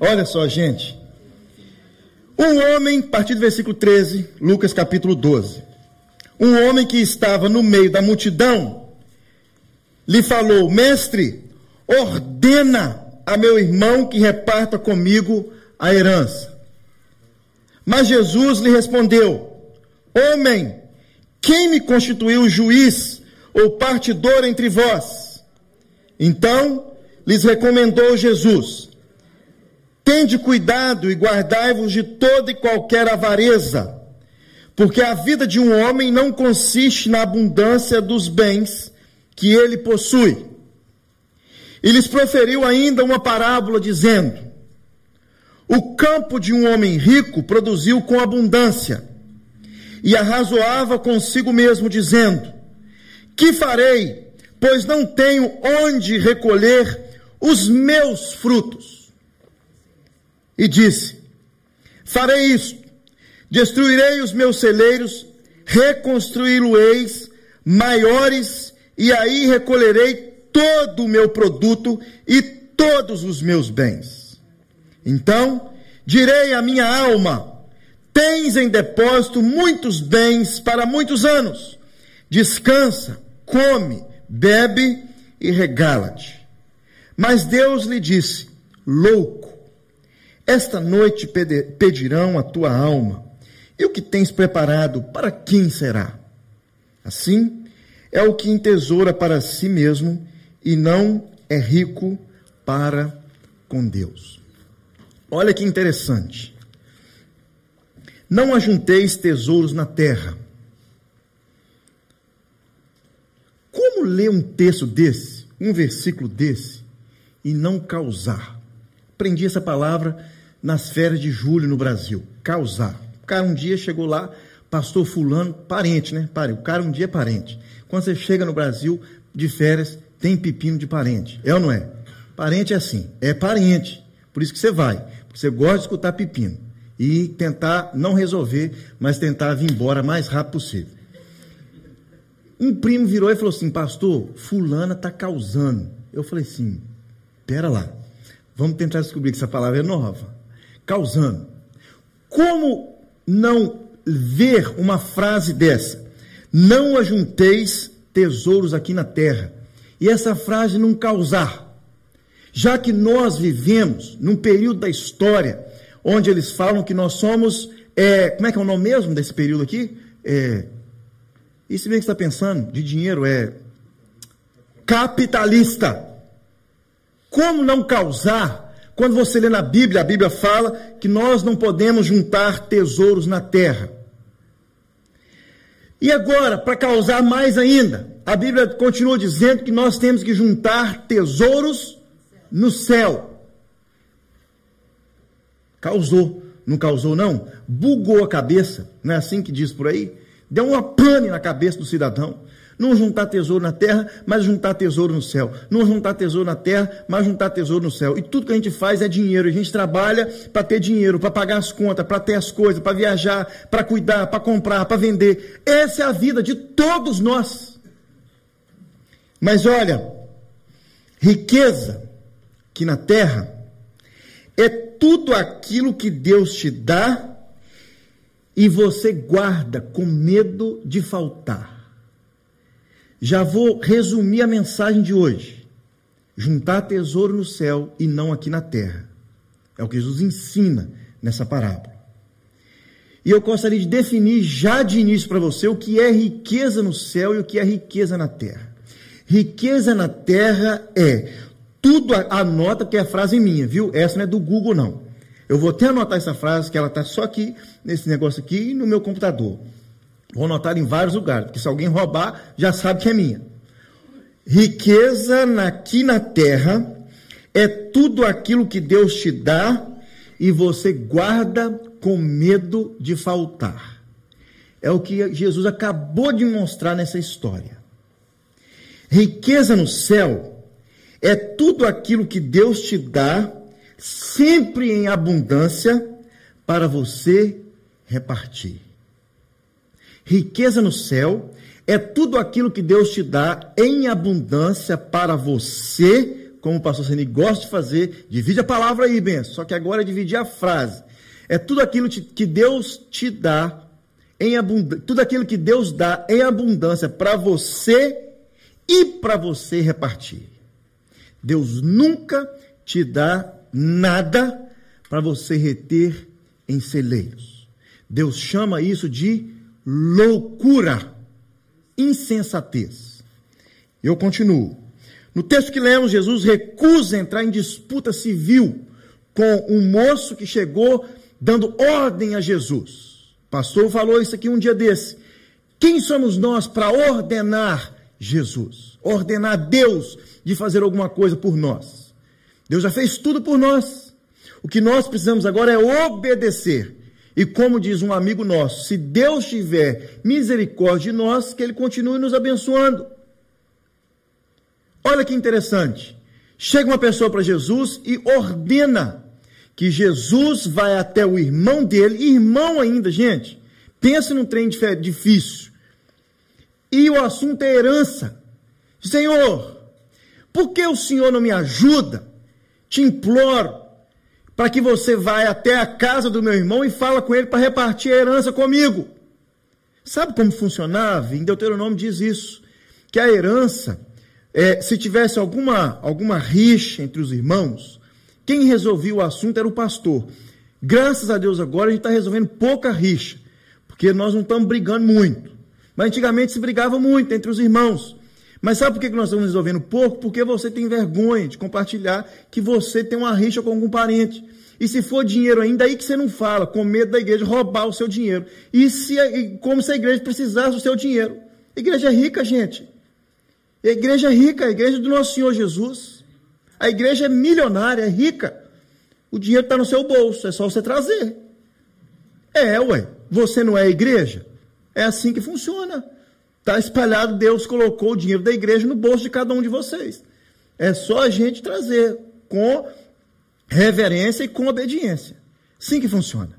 Olha só, gente. Um homem, a partir do versículo 13, Lucas capítulo 12. Um homem que estava no meio da multidão lhe falou: Mestre, ordena a meu irmão que reparta comigo a herança. Mas Jesus lhe respondeu: Homem, quem me constituiu juiz ou partidor entre vós? Então lhes recomendou Jesus: Tende cuidado e guardai-vos de toda e qualquer avareza, porque a vida de um homem não consiste na abundância dos bens que ele possui. E lhes proferiu ainda uma parábola, dizendo: O campo de um homem rico produziu com abundância, e arrazoava consigo mesmo, dizendo: Que farei, pois não tenho onde recolher os meus frutos? E disse: Farei isto, destruirei os meus celeiros, reconstruí-lo-eis maiores, e aí recolherei todo o meu produto e todos os meus bens. Então direi à minha alma: Tens em depósito muitos bens para muitos anos. Descansa, come, bebe e regala-te. Mas Deus lhe disse: Louco, esta noite pedirão a tua alma, e o que tens preparado, para quem será? Assim, é o que entesoura para si mesmo e não é rico para com Deus. Olha que interessante. Não ajunteis tesouros na terra. Como ler um texto desse, um versículo desse, e não causar? Aprendi essa palavra nas férias de julho no Brasil. Causar. O cara um dia chegou lá, pastor fulano, parente, né? O cara um dia é parente. Quando você chega no Brasil de férias, tem pepino de parente. É ou não é? Parente é assim, é parente. Por isso que você vai. Você gosta de escutar pepino. E tentar não resolver, mas tentar vir embora mais rápido possível. Um primo virou e falou assim, pastor, fulana está causando. Eu falei assim, pera lá, vamos tentar descobrir que essa palavra é nova causando. Como não ver uma frase dessa? Não ajunteis tesouros aqui na terra. E essa frase não causar. Já que nós vivemos num período da história onde eles falam que nós somos. É, como é que é o nome mesmo desse período aqui? É, isso bem que está pensando de dinheiro é capitalista. Como não causar quando você lê na Bíblia, a Bíblia fala que nós não podemos juntar tesouros na terra. E agora, para causar mais ainda, a Bíblia continua dizendo que nós temos que juntar tesouros no céu. Causou, não causou não? Bugou a cabeça, não é assim que diz por aí? Deu uma pane na cabeça do cidadão. Não juntar tesouro na terra, mas juntar tesouro no céu. Não juntar tesouro na terra, mas juntar tesouro no céu. E tudo que a gente faz é dinheiro. A gente trabalha para ter dinheiro, para pagar as contas, para ter as coisas, para viajar, para cuidar, para comprar, para vender. Essa é a vida de todos nós. Mas olha, riqueza que na terra é tudo aquilo que Deus te dá e você guarda com medo de faltar. Já vou resumir a mensagem de hoje. Juntar tesouro no céu e não aqui na terra. É o que Jesus ensina nessa parábola. E eu gostaria de definir já de início para você o que é riqueza no céu e o que é riqueza na terra. Riqueza na terra é tudo, anota que é a frase minha, viu? Essa não é do Google, não. Eu vou até anotar essa frase, que ela está só aqui, nesse negócio aqui, no meu computador. Vou anotar em vários lugares, porque se alguém roubar, já sabe que é minha. Riqueza aqui na terra é tudo aquilo que Deus te dá e você guarda com medo de faltar. É o que Jesus acabou de mostrar nessa história. Riqueza no céu é tudo aquilo que Deus te dá, sempre em abundância, para você repartir. Riqueza no céu é tudo aquilo que Deus te dá em abundância para você como o pastor Seni gosta de fazer, divide a palavra aí, benção. Só que agora é dividir a frase. É tudo aquilo que Deus te dá em abundância, tudo aquilo que Deus dá em abundância para você e para você repartir. Deus nunca te dá nada para você reter em celeiros. Deus chama isso de loucura, insensatez. Eu continuo. No texto que lemos, Jesus recusa entrar em disputa civil com um moço que chegou dando ordem a Jesus. Pastor falou isso aqui um dia desse. Quem somos nós para ordenar Jesus? Ordenar Deus de fazer alguma coisa por nós. Deus já fez tudo por nós. O que nós precisamos agora é obedecer. E como diz um amigo nosso, se Deus tiver misericórdia de nós, que Ele continue nos abençoando. Olha que interessante. Chega uma pessoa para Jesus e ordena que Jesus vai até o irmão dele, irmão ainda, gente. Pensa num trem difícil. E o assunto é herança. Senhor, por que o Senhor não me ajuda? Te imploro para que você vá até a casa do meu irmão e fala com ele para repartir a herança comigo. Sabe como funcionava? Em Deuteronômio diz isso, que a herança, é, se tivesse alguma, alguma rixa entre os irmãos, quem resolvia o assunto era o pastor. Graças a Deus agora a gente está resolvendo pouca rixa, porque nós não estamos brigando muito. Mas antigamente se brigava muito entre os irmãos. Mas sabe por que nós estamos resolvendo pouco? Porque você tem vergonha de compartilhar que você tem uma rixa com algum parente. E se for dinheiro ainda, aí que você não fala, com medo da igreja roubar o seu dinheiro. E se, como se a igreja precisasse do seu dinheiro. A igreja é rica, gente. A igreja é rica, a igreja do nosso Senhor Jesus. A igreja é milionária, é rica. O dinheiro está no seu bolso, é só você trazer. É, ué. Você não é igreja? É assim que funciona. Está espalhado, Deus colocou o dinheiro da igreja no bolso de cada um de vocês. É só a gente trazer com reverência e com obediência. Assim que funciona.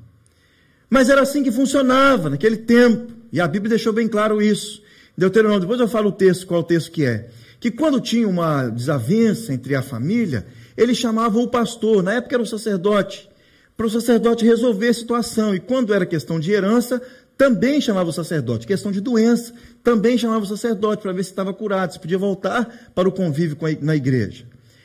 Mas era assim que funcionava naquele tempo. E a Bíblia deixou bem claro isso. Deuteronômio, depois eu falo o texto, qual o texto que é que quando tinha uma desavença entre a família, eles chamavam o pastor, na época era o sacerdote, para o sacerdote resolver a situação. E quando era questão de herança, também chamava o sacerdote. Questão de doença, também chamava o sacerdote para ver se estava curado, se podia voltar para o convívio na igreja.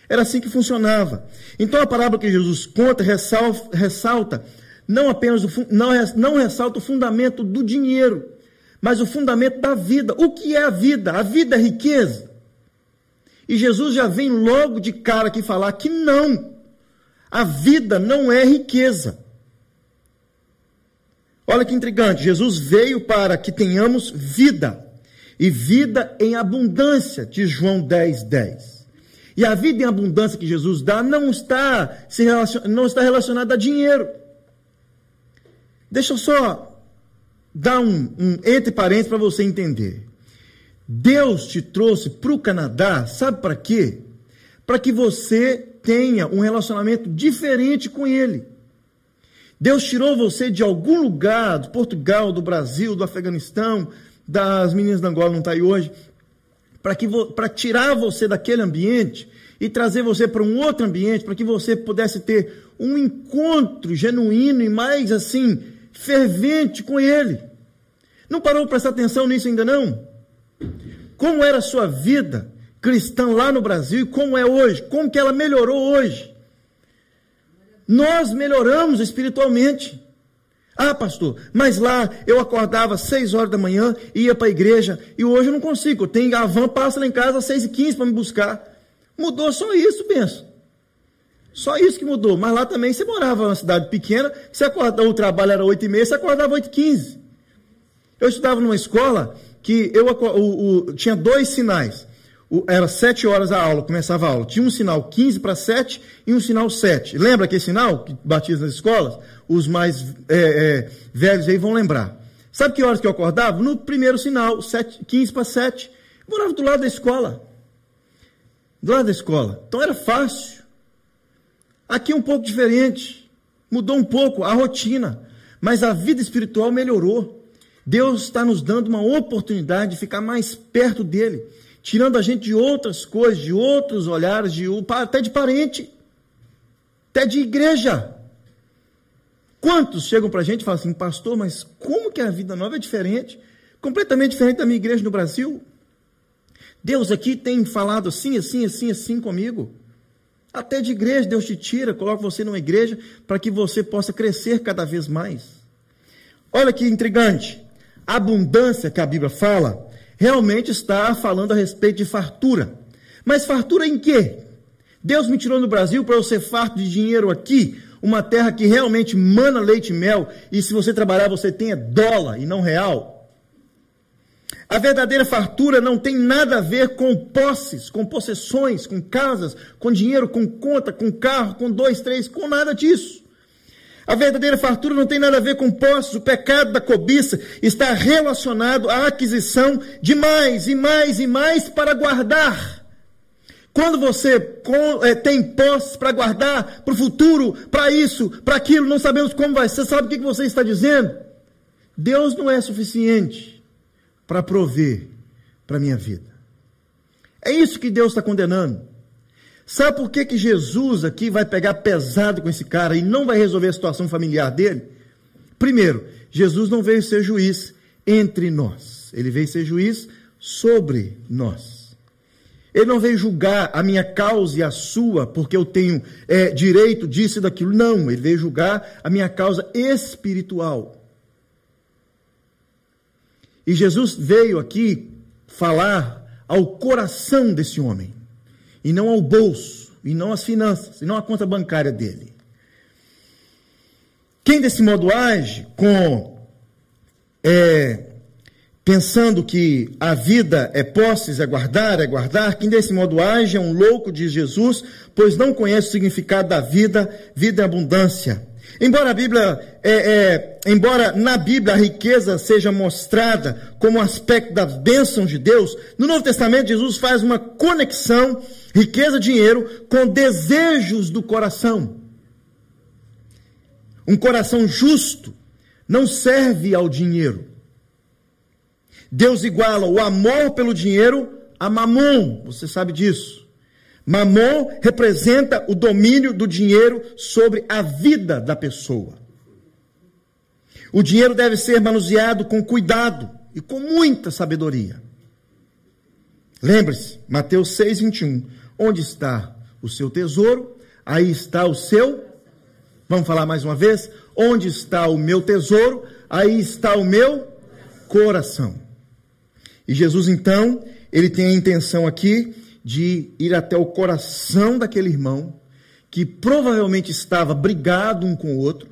Era assim que funcionava. Então a parábola que Jesus conta ressalta não apenas o, não, não ressalta o fundamento do dinheiro, mas o fundamento da vida. O que é a vida? A vida é riqueza. E Jesus já vem logo de cara aqui falar que não. A vida não é riqueza. Olha que intrigante. Jesus veio para que tenhamos vida. E vida em abundância, de João 10, 10. E a vida em abundância que Jesus dá não está, se relacion... não está relacionada a dinheiro. Deixa eu só dar um, um entre parênteses para você entender. Deus te trouxe para o Canadá, sabe para quê? Para que você tenha um relacionamento diferente com Ele. Deus tirou você de algum lugar, do Portugal, do Brasil, do Afeganistão, das meninas da Angola não está aí hoje, para tirar você daquele ambiente e trazer você para um outro ambiente, para que você pudesse ter um encontro genuíno e mais assim, fervente com Ele. Não parou para prestar atenção nisso ainda não? Como era a sua vida cristã lá no Brasil e como é hoje? Como que ela melhorou hoje? Nós melhoramos espiritualmente. Ah, pastor, mas lá eu acordava às 6 horas da manhã, ia para a igreja, e hoje eu não consigo. Tenho a van, passa lá em casa às 6 e 15 para me buscar. Mudou só isso, penso. Só isso que mudou. Mas lá também você morava numa cidade pequena, você acordava, o trabalho era 8 e meia, você acordava 8 e 15. Eu estudava numa escola que eu o, o, tinha dois sinais. Era sete horas a aula, começava a aula. Tinha um sinal 15 para 7 e um sinal 7. Lembra aquele sinal que batiza nas escolas? Os mais é, é, velhos aí vão lembrar. Sabe que horas que eu acordava? No primeiro sinal, 7, 15 para 7. Eu morava do lado da escola. Do lado da escola. Então era fácil. Aqui é um pouco diferente. Mudou um pouco a rotina. Mas a vida espiritual melhorou. Deus está nos dando uma oportunidade de ficar mais perto dele, tirando a gente de outras coisas, de outros olhares, de, até de parente, até de igreja. Quantos chegam para a gente e falam assim, pastor, mas como que a vida nova é diferente? Completamente diferente da minha igreja no Brasil. Deus aqui tem falado assim, assim, assim, assim comigo. Até de igreja Deus te tira, coloca você numa igreja para que você possa crescer cada vez mais. Olha que intrigante. A abundância que a Bíblia fala realmente está falando a respeito de fartura. Mas fartura em quê? Deus me tirou no Brasil para eu ser farto de dinheiro aqui, uma terra que realmente mana leite e mel, e se você trabalhar você tenha dólar e não real. A verdadeira fartura não tem nada a ver com posses, com possessões, com casas, com dinheiro, com conta, com carro, com dois, três, com nada disso. A verdadeira fartura não tem nada a ver com posses. O pecado da cobiça está relacionado à aquisição de mais e mais e mais para guardar. Quando você é, tem posses para guardar para o futuro, para isso, para aquilo, não sabemos como vai ser, sabe o que você está dizendo? Deus não é suficiente para prover para a minha vida. É isso que Deus está condenando. Sabe por que, que Jesus aqui vai pegar pesado com esse cara e não vai resolver a situação familiar dele? Primeiro, Jesus não veio ser juiz entre nós, ele veio ser juiz sobre nós. Ele não veio julgar a minha causa e a sua, porque eu tenho é, direito disso e daquilo. Não, ele veio julgar a minha causa espiritual. E Jesus veio aqui falar ao coração desse homem e não ao bolso, e não às finanças, e não à conta bancária dele. Quem desse modo age com é, pensando que a vida é posses, é guardar, é guardar, quem desse modo age é um louco, diz Jesus, pois não conhece o significado da vida, vida é abundância. Embora a Bíblia, é, é, embora na Bíblia a riqueza seja mostrada como aspecto das bênçãos de Deus, no Novo Testamento Jesus faz uma conexão, riqueza, dinheiro, com desejos do coração. Um coração justo não serve ao dinheiro. Deus iguala o amor pelo dinheiro a mamon, você sabe disso. Mamon representa o domínio do dinheiro sobre a vida da pessoa. O dinheiro deve ser manuseado com cuidado e com muita sabedoria. Lembre-se, Mateus 6, 21. Onde está o seu tesouro, aí está o seu. Vamos falar mais uma vez? Onde está o meu tesouro, aí está o meu coração. E Jesus, então, ele tem a intenção aqui de ir até o coração daquele irmão, que provavelmente estava brigado um com o outro,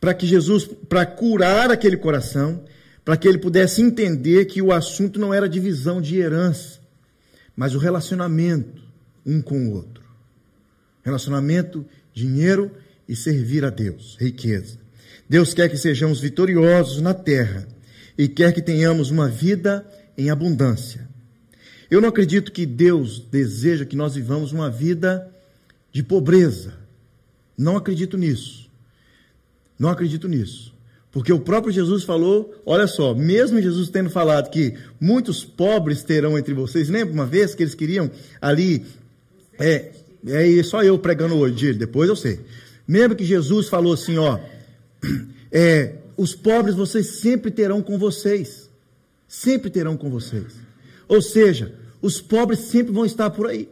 para que Jesus, para curar aquele coração, para que ele pudesse entender que o assunto não era divisão de herança, mas o relacionamento um com o outro. Relacionamento, dinheiro e servir a Deus, riqueza. Deus quer que sejamos vitoriosos na terra e quer que tenhamos uma vida em abundância. Eu não acredito que Deus deseja que nós vivamos uma vida de pobreza. Não acredito nisso. Não acredito nisso. Porque o próprio Jesus falou, olha só, mesmo Jesus tendo falado que muitos pobres terão entre vocês, lembra uma vez que eles queriam ali, é, é só eu pregando hoje, depois eu sei. Lembra que Jesus falou assim, ó, é, os pobres vocês sempre terão com vocês, sempre terão com vocês. Ou seja, os pobres sempre vão estar por aí.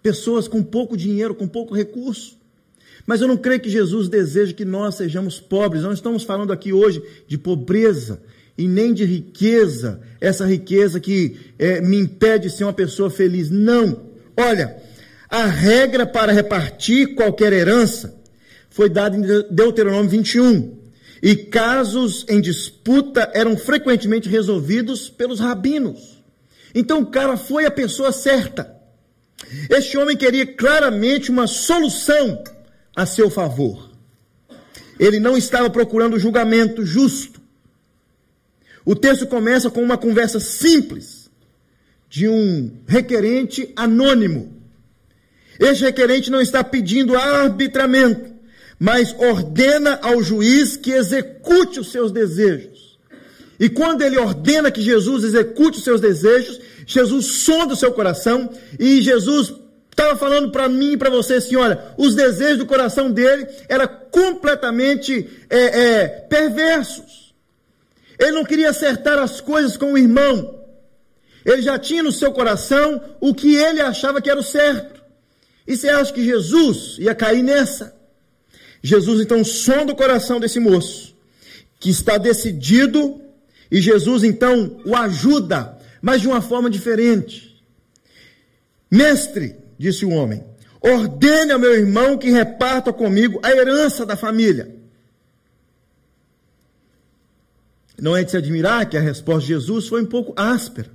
Pessoas com pouco dinheiro, com pouco recurso. Mas eu não creio que Jesus deseja que nós sejamos pobres. Não estamos falando aqui hoje de pobreza e nem de riqueza, essa riqueza que é, me impede de ser uma pessoa feliz. Não. Olha, a regra para repartir qualquer herança foi dada em Deuteronômio 21. E casos em disputa eram frequentemente resolvidos pelos rabinos. Então o cara foi a pessoa certa. Este homem queria claramente uma solução a seu favor. Ele não estava procurando julgamento justo. O texto começa com uma conversa simples de um requerente anônimo. Este requerente não está pedindo arbitramento, mas ordena ao juiz que execute os seus desejos. E quando ele ordena que Jesus execute os seus desejos, Jesus sonda o seu coração e Jesus estava falando para mim e para você assim: olha, os desejos do coração dele eram completamente é, é, perversos. Ele não queria acertar as coisas com o irmão. Ele já tinha no seu coração o que ele achava que era o certo. E você acha que Jesus ia cair nessa? Jesus então sonda o coração desse moço, que está decidido, e Jesus então o ajuda, mas de uma forma diferente. Mestre, disse o homem, ordene ao meu irmão que reparta comigo a herança da família. Não é de se admirar que a resposta de Jesus foi um pouco áspera.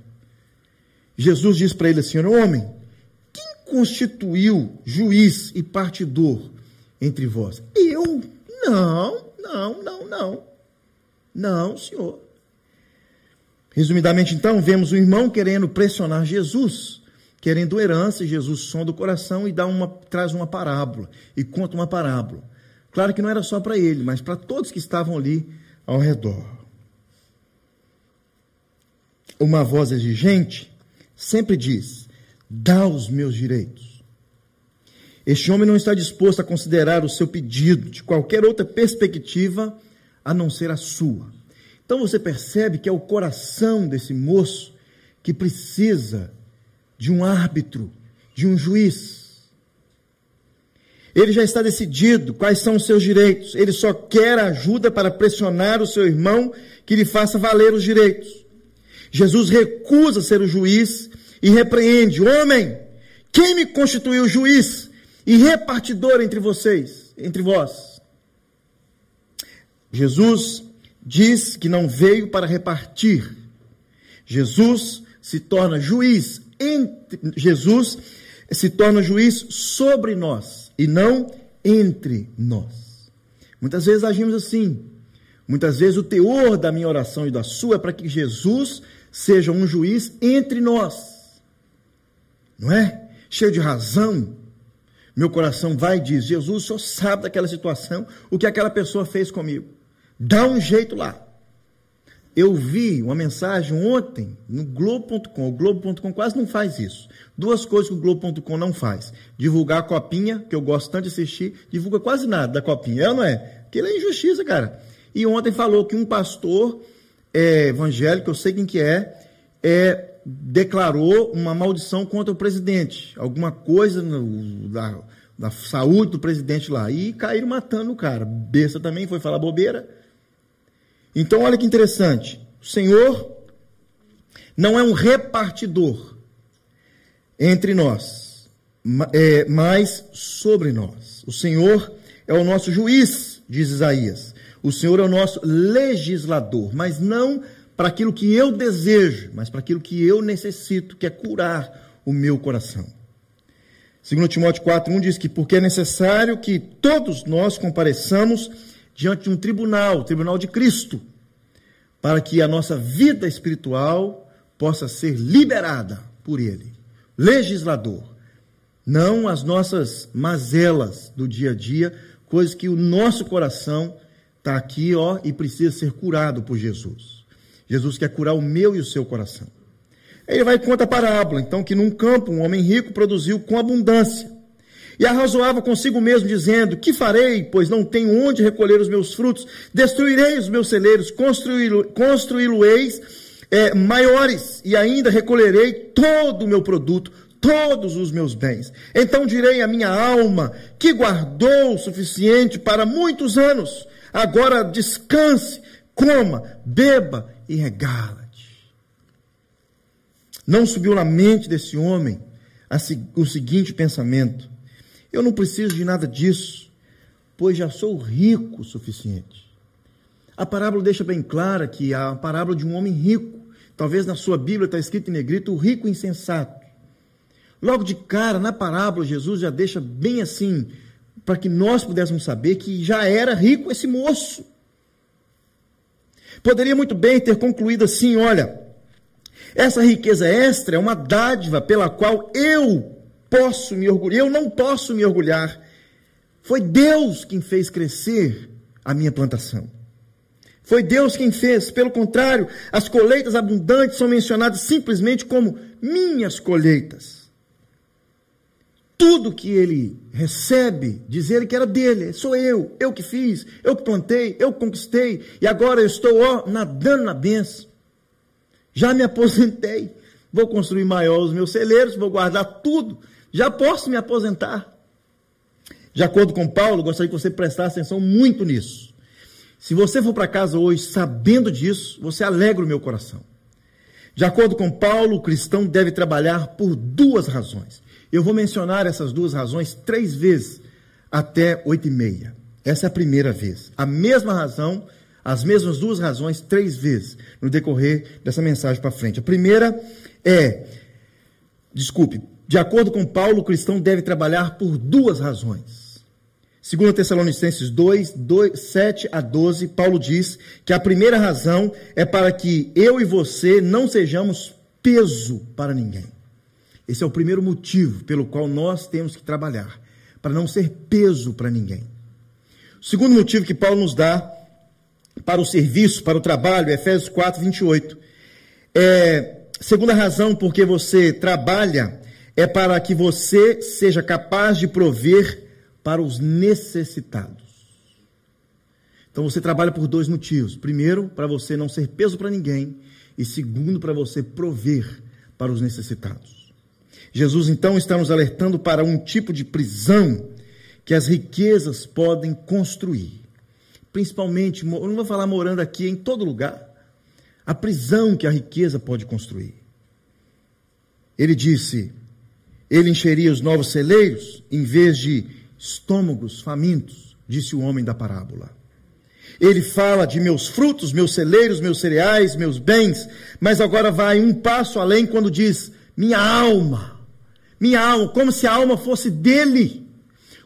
Jesus diz para ele assim: Homem, quem constituiu juiz e partidor entre vós? Eu? Não, não, não, não. Não, senhor. Resumidamente, então, vemos o irmão querendo pressionar Jesus, querendo herança, Jesus sonda o coração e dá uma, traz uma parábola, e conta uma parábola. Claro que não era só para ele, mas para todos que estavam ali ao redor. Uma voz exigente sempre diz: dá os meus direitos. Este homem não está disposto a considerar o seu pedido de qualquer outra perspectiva a não ser a sua. Então você percebe que é o coração desse moço que precisa de um árbitro, de um juiz. Ele já está decidido quais são os seus direitos. Ele só quer ajuda para pressionar o seu irmão que lhe faça valer os direitos. Jesus recusa ser o juiz e repreende: Homem, quem me constituiu juiz e repartidor entre vocês, entre vós? Jesus diz que não veio para repartir. Jesus se torna juiz entre Jesus se torna juiz sobre nós e não entre nós. Muitas vezes agimos assim. Muitas vezes o teor da minha oração e da sua é para que Jesus seja um juiz entre nós. Não é? Cheio de razão. Meu coração vai e diz: Jesus, o senhor sabe daquela situação, o que aquela pessoa fez comigo. Dá um jeito lá. Eu vi uma mensagem ontem no Globo.com. O Globo.com quase não faz isso. Duas coisas que o Globo.com não faz: divulgar a copinha, que eu gosto tanto de assistir, divulga quase nada da copinha. É ou não é? Aquilo é injustiça, cara. E ontem falou que um pastor é, evangélico, eu sei quem que é, é, declarou uma maldição contra o presidente. Alguma coisa no, da, da saúde do presidente lá. E caíram matando o cara. Besta também foi falar bobeira. Então, olha que interessante. O Senhor não é um repartidor entre nós, é, mas sobre nós. O Senhor é o nosso juiz, diz Isaías. O Senhor é o nosso legislador, mas não para aquilo que eu desejo, mas para aquilo que eu necessito, que é curar o meu coração. Segundo Timóteo 4:1 diz que porque é necessário que todos nós compareçamos diante de um tribunal, o tribunal de Cristo, para que a nossa vida espiritual possa ser liberada por ele, legislador, não as nossas mazelas do dia a dia, coisas que o nosso coração está aqui, ó, e precisa ser curado por Jesus. Jesus quer curar o meu e o seu coração. Ele vai conta a parábola, então, que num campo um homem rico produziu com abundância. E arrazoava consigo mesmo, dizendo: Que farei, pois não tenho onde recolher os meus frutos? Destruirei os meus celeiros, construí-lo-eis é, maiores, e ainda recolherei todo o meu produto, todos os meus bens. Então direi à minha alma, que guardou o suficiente para muitos anos, agora descanse, coma, beba e regala-te. Não subiu na mente desse homem o seguinte pensamento: eu não preciso de nada disso, pois já sou rico o suficiente. A parábola deixa bem clara que a parábola de um homem rico. Talvez na sua Bíblia está escrito em negrito o rico insensato. Logo de cara, na parábola, Jesus já deixa bem assim, para que nós pudéssemos saber que já era rico esse moço. Poderia muito bem ter concluído assim: olha, essa riqueza extra é uma dádiva pela qual eu posso me orgulhar, eu não posso me orgulhar. Foi Deus quem fez crescer a minha plantação. Foi Deus quem fez. Pelo contrário, as colheitas abundantes são mencionadas simplesmente como minhas colheitas. Tudo que ele recebe, dizer que era dele, sou eu, eu que fiz, eu que plantei, eu que conquistei, e agora eu estou ó, nadando na benção. Já me aposentei, vou construir maior os meus celeiros, vou guardar tudo, já posso me aposentar. De acordo com Paulo, gostaria que você prestasse atenção muito nisso. Se você for para casa hoje sabendo disso, você alegra o meu coração. De acordo com Paulo, o cristão deve trabalhar por duas razões. Eu vou mencionar essas duas razões três vezes até oito e meia. Essa é a primeira vez. A mesma razão, as mesmas duas razões, três vezes no decorrer dessa mensagem para frente. A primeira é, desculpe, de acordo com Paulo, o cristão deve trabalhar por duas razões. Segundo Tessalonicenses 2, 2, 7 a 12, Paulo diz que a primeira razão é para que eu e você não sejamos peso para ninguém. Esse é o primeiro motivo pelo qual nós temos que trabalhar, para não ser peso para ninguém. O segundo motivo que Paulo nos dá para o serviço, para o trabalho, Efésios 4, 28. É, segunda razão porque você trabalha é para que você seja capaz de prover para os necessitados. Então você trabalha por dois motivos. Primeiro, para você não ser peso para ninguém, e segundo, para você prover para os necessitados. Jesus então está nos alertando para um tipo de prisão que as riquezas podem construir. Principalmente, eu não vou falar morando aqui em todo lugar, a prisão que a riqueza pode construir. Ele disse: ele encheria os novos celeiros em vez de estômagos famintos, disse o homem da parábola. Ele fala de meus frutos, meus celeiros, meus cereais, meus bens, mas agora vai um passo além quando diz minha alma. Minha alma, como se a alma fosse dele.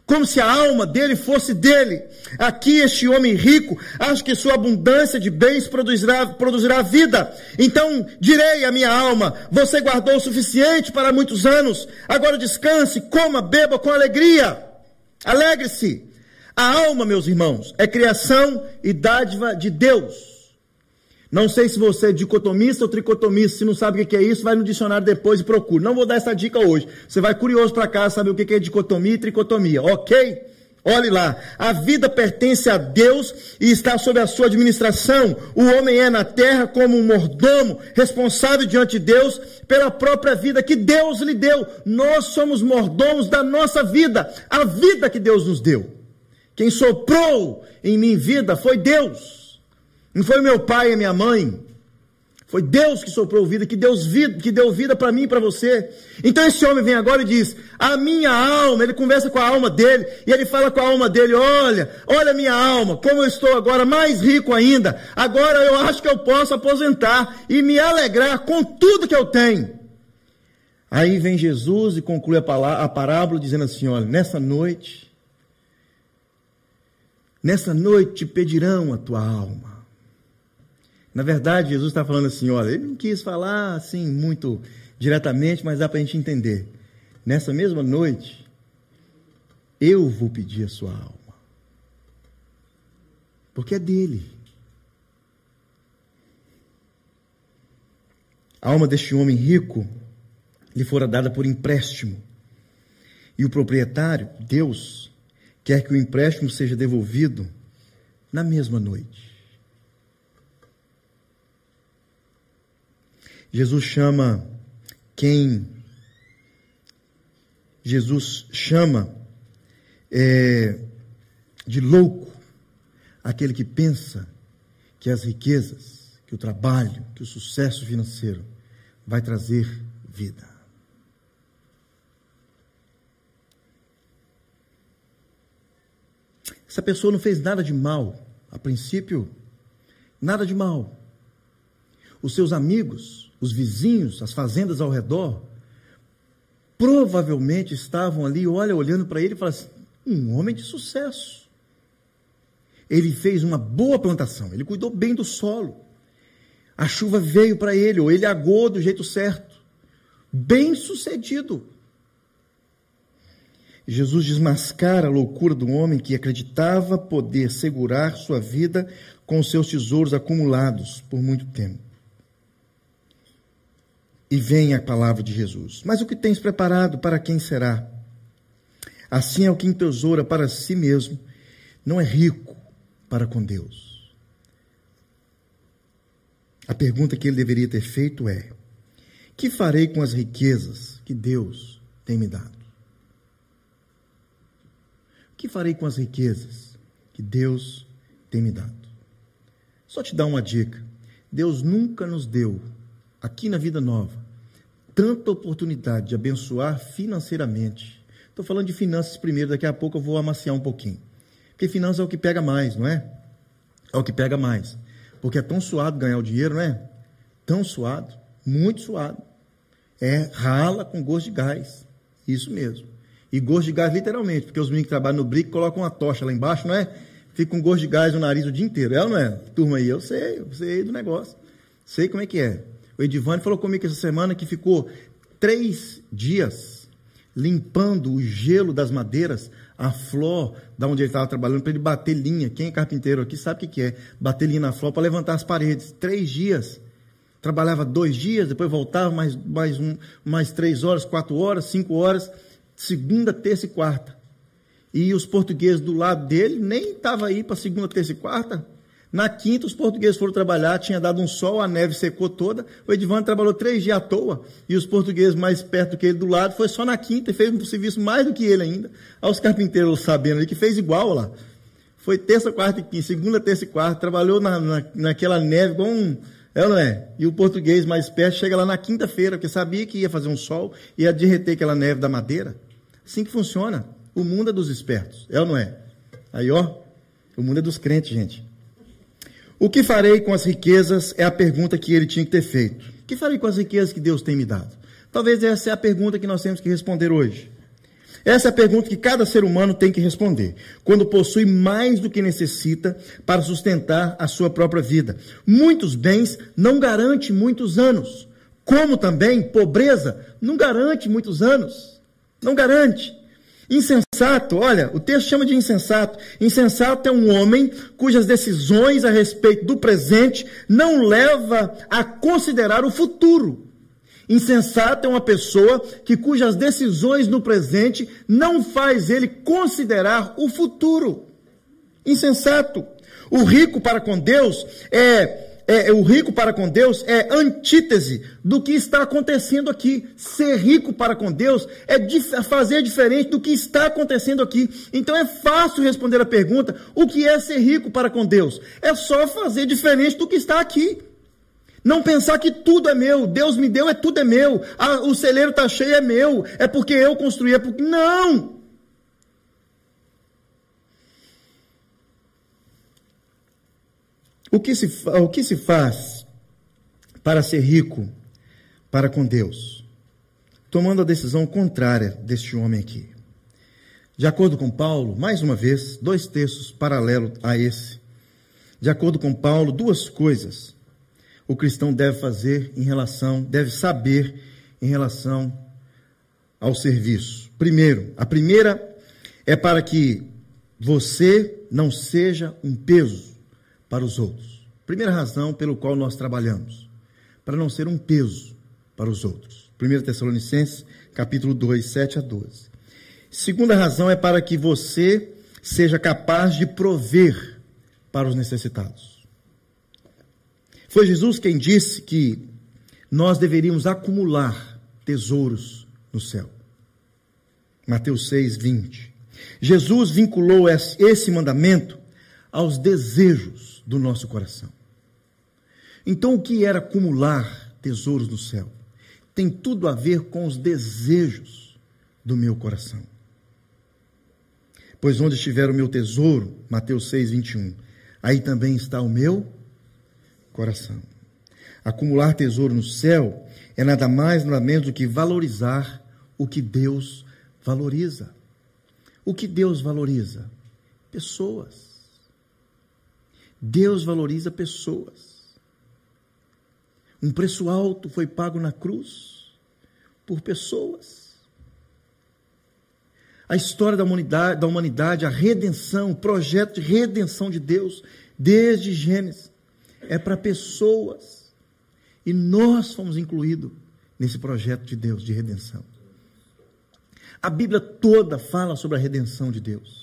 Como se a alma dele fosse dele. Aqui este homem rico acha que sua abundância de bens produzirá, produzirá vida. Então direi à minha alma: Você guardou o suficiente para muitos anos. Agora descanse, coma, beba com alegria. Alegre-se. A alma, meus irmãos, é criação e dádiva de Deus. Não sei se você é dicotomista ou tricotomista, se não sabe o que é isso, vai no dicionário depois e procura. Não vou dar essa dica hoje. Você vai curioso para casa saber o que é dicotomia e tricotomia, ok? Olhe lá, a vida pertence a Deus e está sob a sua administração. O homem é na terra como um mordomo, responsável diante de Deus pela própria vida que Deus lhe deu. Nós somos mordomos da nossa vida, a vida que Deus nos deu. Quem soprou em mim vida foi Deus. Não foi meu pai e minha mãe, foi Deus que soprou vida, que, Deus vida, que deu vida para mim e para você. Então esse homem vem agora e diz: A minha alma, ele conversa com a alma dele, e ele fala com a alma dele: Olha, olha minha alma, como eu estou agora mais rico ainda. Agora eu acho que eu posso aposentar e me alegrar com tudo que eu tenho. Aí vem Jesus e conclui a parábola dizendo assim: Olha, nessa noite, nessa noite te pedirão a tua alma. Na verdade, Jesus está falando assim: olha, ele não quis falar assim muito diretamente, mas dá para a gente entender. Nessa mesma noite, eu vou pedir a sua alma. Porque é dele. A alma deste homem rico lhe fora dada por empréstimo. E o proprietário, Deus, quer que o empréstimo seja devolvido na mesma noite. Jesus chama quem Jesus chama é, de louco aquele que pensa que as riquezas, que o trabalho, que o sucesso financeiro vai trazer vida. Essa pessoa não fez nada de mal, a princípio, nada de mal. Os seus amigos os vizinhos, as fazendas ao redor, provavelmente estavam ali, olha, olhando para ele e falaram assim, um homem de sucesso. Ele fez uma boa plantação, ele cuidou bem do solo. A chuva veio para ele, ou ele agou do jeito certo. Bem sucedido. Jesus desmascara a loucura do homem que acreditava poder segurar sua vida com seus tesouros acumulados por muito tempo. E vem a palavra de Jesus. Mas o que tens preparado para quem será? Assim é o que entesoura para si mesmo, não é rico para com Deus. A pergunta que ele deveria ter feito é: que farei com as riquezas que Deus tem me dado? Que farei com as riquezas que Deus tem me dado? Só te dar uma dica. Deus nunca nos deu, aqui na vida nova, tanta oportunidade de abençoar financeiramente. Estou falando de finanças primeiro, daqui a pouco eu vou amaciar um pouquinho. Porque finanças é o que pega mais, não é? É o que pega mais. Porque é tão suado ganhar o dinheiro, não é? Tão suado, muito suado. É rala com gosto de gás. Isso mesmo. E gosto de gás literalmente, porque os meninos que trabalham no brico colocam uma tocha lá embaixo, não é? Fica com gosto de gás no nariz o dia inteiro. É ou não é? Turma aí, eu sei, eu sei do negócio. Sei como é que é. O Edivane falou comigo essa semana que ficou três dias limpando o gelo das madeiras, a flor, da onde ele estava trabalhando, para ele bater linha. Quem é carpinteiro aqui sabe o que é. Bater linha na flor para levantar as paredes. Três dias. Trabalhava dois dias, depois voltava mais, mais, um, mais três horas, quatro horas, cinco horas, segunda, terça e quarta. E os portugueses do lado dele nem estavam aí para segunda, terça e quarta. Na quinta, os portugueses foram trabalhar, tinha dado um sol, a neve secou toda. O Edivando trabalhou três dias à toa. E os portugueses mais perto que ele do lado, foi só na quinta e fez um serviço mais do que ele ainda. Aos carpinteiros sabendo ali que fez igual lá. Foi terça, quarta e quinta, segunda, terça e quarta, trabalhou na, na, naquela neve com um. É não é? E o português mais perto chega lá na quinta-feira, porque sabia que ia fazer um sol, ia derreter aquela neve da madeira. Assim que funciona. O mundo é dos espertos. É ou não é? Aí, ó, o mundo é dos crentes, gente. O que farei com as riquezas é a pergunta que ele tinha que ter feito. O que farei com as riquezas que Deus tem me dado? Talvez essa é a pergunta que nós temos que responder hoje. Essa é a pergunta que cada ser humano tem que responder, quando possui mais do que necessita para sustentar a sua própria vida. Muitos bens não garante muitos anos, como também pobreza não garante muitos anos. Não garante. Insensato, olha, o texto chama de insensato. Insensato é um homem cujas decisões a respeito do presente não leva a considerar o futuro. Insensato é uma pessoa que cujas decisões no presente não faz ele considerar o futuro. Insensato. O rico para com Deus é é, o rico para com Deus é antítese do que está acontecendo aqui. Ser rico para com Deus é dif fazer diferente do que está acontecendo aqui. Então é fácil responder a pergunta: o que é ser rico para com Deus? É só fazer diferente do que está aqui. Não pensar que tudo é meu, Deus me deu, é tudo é meu, ah, o celeiro está cheio, é meu, é porque eu construí, é porque. Não! O que se, o que se faz para ser rico para com Deus? Tomando a decisão contrária deste homem aqui. De acordo com Paulo, mais uma vez, dois textos paralelos a esse. De acordo com Paulo, duas coisas o cristão deve fazer em relação, deve saber em relação ao serviço. Primeiro, a primeira é para que você não seja um peso para os outros. Primeira razão pelo qual nós trabalhamos, para não ser um peso para os outros. 1 Tessalonicenses, capítulo 2, 7 a 12. Segunda razão é para que você seja capaz de prover para os necessitados. Foi Jesus quem disse que nós deveríamos acumular tesouros no céu. Mateus 6, 20. Jesus vinculou esse mandamento aos desejos do nosso coração. Então, o que era acumular tesouros no céu? Tem tudo a ver com os desejos do meu coração. Pois onde estiver o meu tesouro, Mateus 6, 21, aí também está o meu coração. Acumular tesouro no céu é nada mais, nada menos do que valorizar o que Deus valoriza. O que Deus valoriza? Pessoas. Deus valoriza pessoas. Um preço alto foi pago na cruz por pessoas. A história da humanidade, da humanidade, a redenção, o projeto de redenção de Deus, desde Gênesis, é para pessoas. E nós fomos incluídos nesse projeto de Deus de redenção. A Bíblia toda fala sobre a redenção de Deus.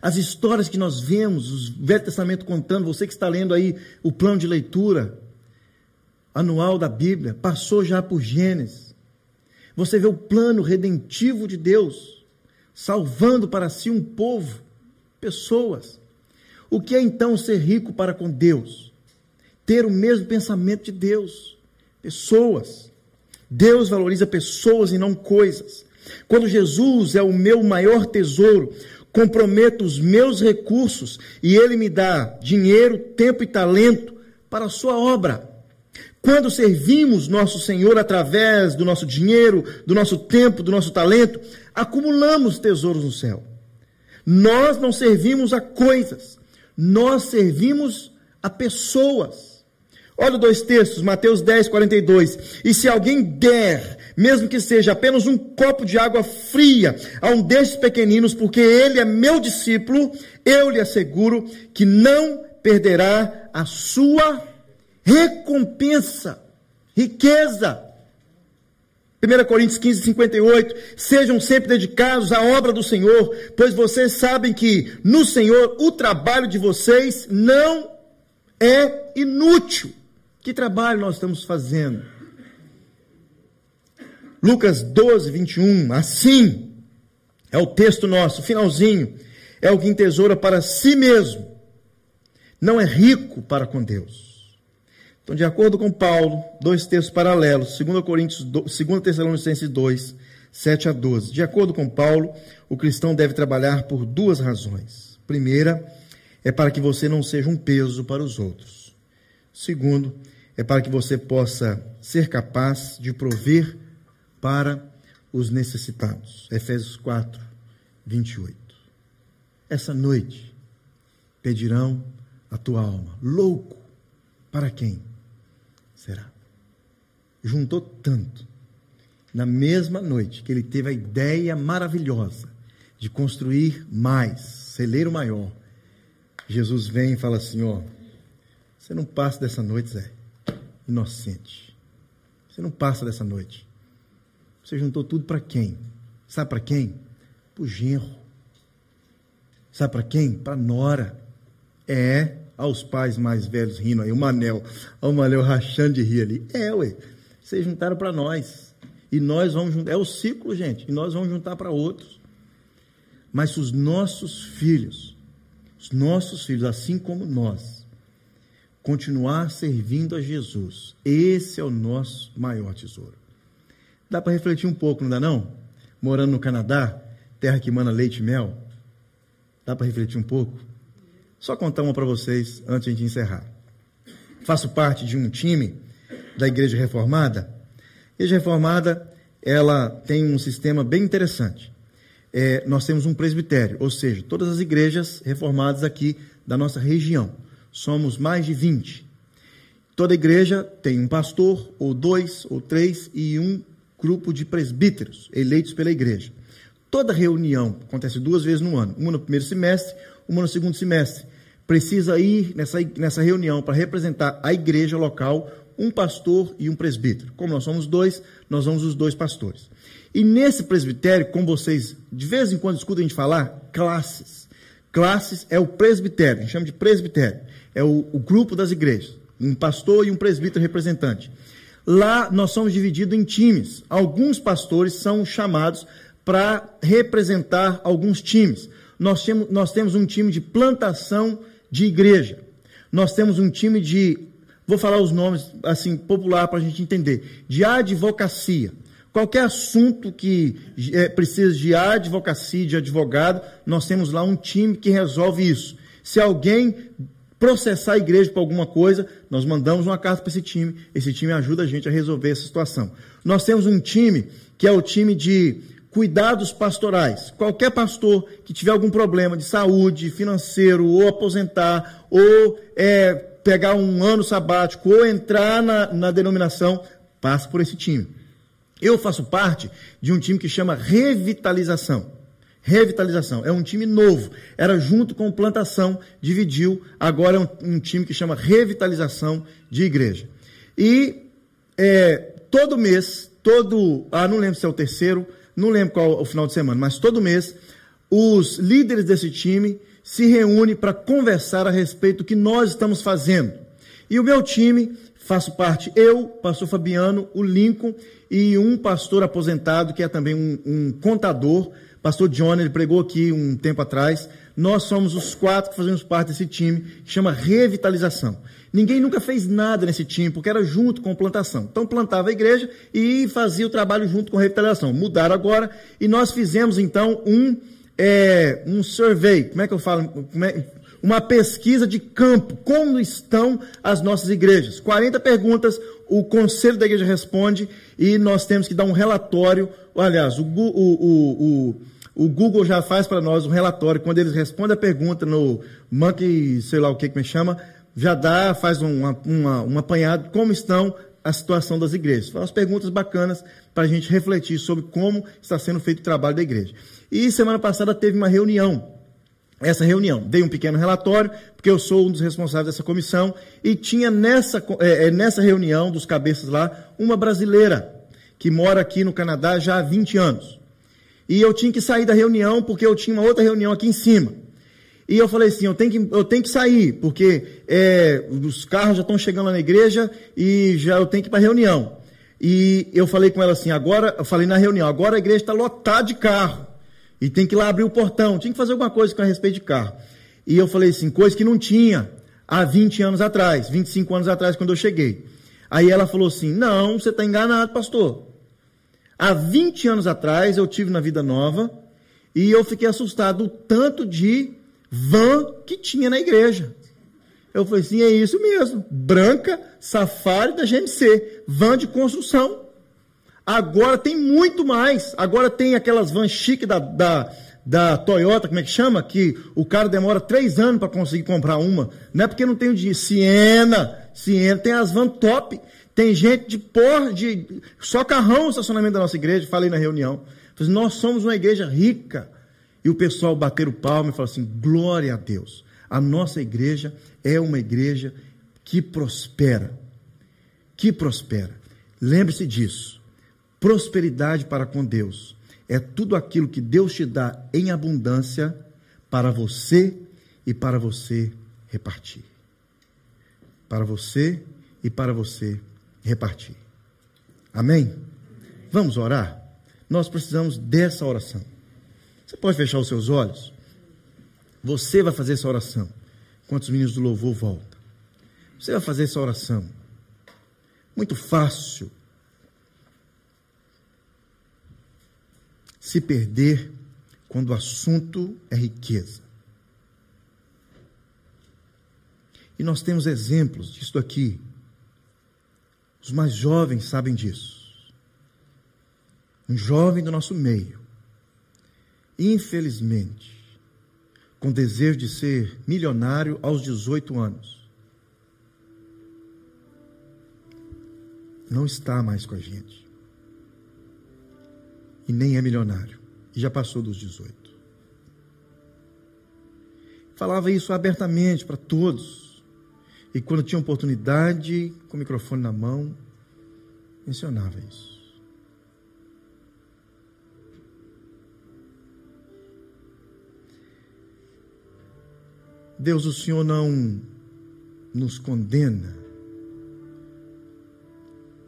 As histórias que nós vemos, o Velho Testamento contando, você que está lendo aí o plano de leitura anual da Bíblia, passou já por Gênesis. Você vê o plano redentivo de Deus, salvando para si um povo, pessoas. O que é então ser rico para com Deus? Ter o mesmo pensamento de Deus, pessoas. Deus valoriza pessoas e não coisas. Quando Jesus é o meu maior tesouro, comprometo os meus recursos e Ele me dá dinheiro, tempo e talento para a sua obra. Quando servimos nosso Senhor através do nosso dinheiro, do nosso tempo, do nosso talento, acumulamos tesouros no céu. Nós não servimos a coisas, nós servimos a pessoas. Olha dois textos, Mateus 10, 42. E se alguém der, mesmo que seja apenas um copo de água fria a um destes pequeninos, porque ele é meu discípulo, eu lhe asseguro que não perderá a sua recompensa, riqueza. 1 Coríntios 15, 58. Sejam sempre dedicados à obra do Senhor, pois vocês sabem que no Senhor o trabalho de vocês não é inútil. Que trabalho nós estamos fazendo? Lucas 12, 21. Assim é o texto nosso, finalzinho. É alguém tesoura para si mesmo, não é rico para com Deus. Então, de acordo com Paulo, dois textos paralelos, 2 Coríntios, 2 Tessalonicenses 2, 7 a 12. De acordo com Paulo, o cristão deve trabalhar por duas razões. Primeira, é para que você não seja um peso para os outros. Segundo, é para que você possa ser capaz de prover para os necessitados. Efésios 4, 28. Essa noite pedirão a tua alma. Louco, para quem? será. Juntou tanto. Na mesma noite que ele teve a ideia maravilhosa de construir mais, celeiro maior, Jesus vem e fala assim: ó, você não passa dessa noite, Zé, inocente. Você não passa dessa noite. Você juntou tudo para quem? Sabe para quem? Para o genro. Sabe para quem? Para nora. É, aos pais mais velhos rindo aí, o Manel, o Manel rachando de rir ali. É, ué, vocês juntaram para nós. E nós vamos juntar, é o ciclo, gente, e nós vamos juntar para outros. Mas os nossos filhos, os nossos filhos, assim como nós, continuar servindo a Jesus, esse é o nosso maior tesouro. Dá para refletir um pouco, não dá não? Morando no Canadá, terra que mana leite e mel, dá para refletir um pouco? Só contar uma para vocês antes de encerrar. Faço parte de um time da Igreja Reformada. A Igreja Reformada ela tem um sistema bem interessante. É, nós temos um presbitério, ou seja, todas as igrejas reformadas aqui da nossa região. Somos mais de 20. Toda igreja tem um pastor, ou dois, ou três, e um grupo de presbíteros eleitos pela igreja. Toda reunião acontece duas vezes no ano, uma no primeiro semestre, uma no segundo semestre. Precisa ir nessa, nessa reunião para representar a igreja local um pastor e um presbítero. Como nós somos dois, nós somos os dois pastores. E nesse presbitério, como vocês de vez em quando escutam a gente falar, classes. Classes é o presbitério, a gente chama de presbitério. É o, o grupo das igrejas. Um pastor e um presbítero representante. Lá nós somos divididos em times. Alguns pastores são chamados para representar alguns times nós temos, nós temos um time de plantação de igreja. Nós temos um time de, vou falar os nomes assim, popular para a gente entender, de advocacia. Qualquer assunto que é, precisa de advocacia, de advogado, nós temos lá um time que resolve isso. Se alguém processar a igreja por alguma coisa, nós mandamos uma carta para esse time, esse time ajuda a gente a resolver essa situação. Nós temos um time que é o time de cuidados pastorais. Qualquer pastor que tiver algum problema de saúde, financeiro, ou aposentar, ou é, pegar um ano sabático, ou entrar na, na denominação, passe por esse time. Eu faço parte de um time que chama Revitalização. Revitalização. É um time novo. Era junto com plantação, dividiu. Agora é um, um time que chama Revitalização de Igreja. E é, todo mês, todo, ah, não lembro se é o terceiro, não lembro qual o final de semana, mas todo mês, os líderes desse time se reúnem para conversar a respeito do que nós estamos fazendo. E o meu time, faço parte eu, pastor Fabiano, o Lincoln e um pastor aposentado, que é também um, um contador, pastor John, ele pregou aqui um tempo atrás. Nós somos os quatro que fazemos parte desse time, que chama Revitalização. Ninguém nunca fez nada nesse time, porque era junto com plantação. Então plantava a igreja e fazia o trabalho junto com a revitalização. Mudaram agora e nós fizemos então um, é, um survey, como é que eu falo? É, uma pesquisa de campo, como estão as nossas igrejas. 40 perguntas, o conselho da igreja responde e nós temos que dar um relatório. Aliás, o, o, o, o Google já faz para nós um relatório, quando eles respondem a pergunta no Monkey, sei lá o que que me chama, já dá, faz um, uma, um apanhado como estão a situação das igrejas. Faz perguntas bacanas para a gente refletir sobre como está sendo feito o trabalho da igreja. E semana passada teve uma reunião. Essa reunião, dei um pequeno relatório, porque eu sou um dos responsáveis dessa comissão, e tinha nessa, é, nessa reunião dos cabeças lá uma brasileira que mora aqui no Canadá já há 20 anos. E eu tinha que sair da reunião porque eu tinha uma outra reunião aqui em cima. E eu falei assim, eu tenho que, eu tenho que sair, porque é, os carros já estão chegando na igreja e já eu tenho que ir para a reunião. E eu falei com ela assim, agora, eu falei na reunião, agora a igreja está lotada de carro. E tem que ir lá abrir o portão, tinha que fazer alguma coisa com a respeito de carro. E eu falei assim, coisa que não tinha há 20 anos atrás, 25 anos atrás, quando eu cheguei. Aí ela falou assim, não, você está enganado, pastor. Há 20 anos atrás eu tive na Vida Nova e eu fiquei assustado o tanto de van que tinha na igreja. Eu falei assim, é isso mesmo, branca, safari da GMC, van de construção. Agora tem muito mais, agora tem aquelas vans chique da, da, da Toyota, como é que chama? Que o cara demora três anos para conseguir comprar uma. Não é porque não tem o dinheiro. Siena, Siena, tem as vans top. Tem gente de por, de só carrão no estacionamento da nossa igreja. Falei na reunião. Falei, nós somos uma igreja rica. E o pessoal bater o palmo e falar assim: glória a Deus. A nossa igreja é uma igreja que prospera. Que prospera. Lembre-se disso. Prosperidade para com Deus é tudo aquilo que Deus te dá em abundância para você e para você repartir. Para você e para você repartir. Amém? Vamos orar? Nós precisamos dessa oração. Você pode fechar os seus olhos? Você vai fazer essa oração. Enquanto os meninos do louvor voltam. Você vai fazer essa oração. Muito fácil. Se perder quando o assunto é riqueza. E nós temos exemplos disso aqui. Os mais jovens sabem disso. Um jovem do nosso meio infelizmente, com desejo de ser milionário aos 18 anos, não está mais com a gente. E nem é milionário. E já passou dos 18. Falava isso abertamente para todos. E quando tinha oportunidade, com o microfone na mão, mencionava isso. Deus, o Senhor não nos condena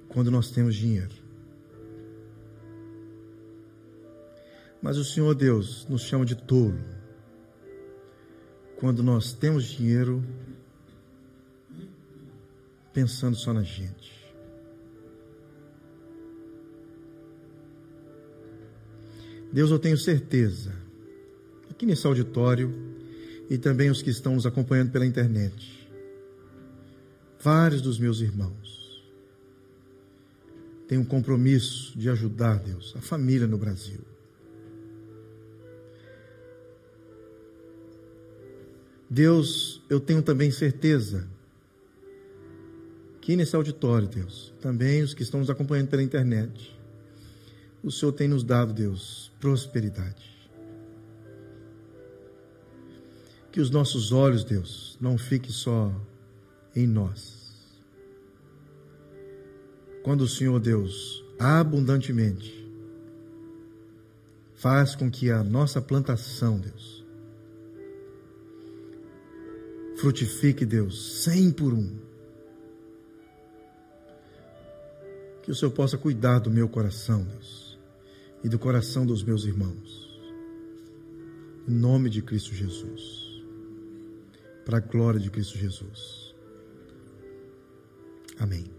quando nós temos dinheiro. Mas o Senhor Deus nos chama de tolo quando nós temos dinheiro pensando só na gente. Deus, eu tenho certeza, aqui nesse auditório, e também os que estão nos acompanhando pela internet. Vários dos meus irmãos têm um compromisso de ajudar, Deus, a família no Brasil. Deus, eu tenho também certeza que nesse auditório, Deus, também os que estão nos acompanhando pela internet, o Senhor tem nos dado, Deus, prosperidade. Que os nossos olhos, Deus, não fiquem só em nós. quando o Senhor Deus abundantemente faz com que a nossa plantação, Deus, frutifique, Deus, cem por um. Que o Senhor possa cuidar do meu coração, Deus, e do coração dos meus irmãos. Em nome de Cristo Jesus. Para a glória de Cristo Jesus. Amém.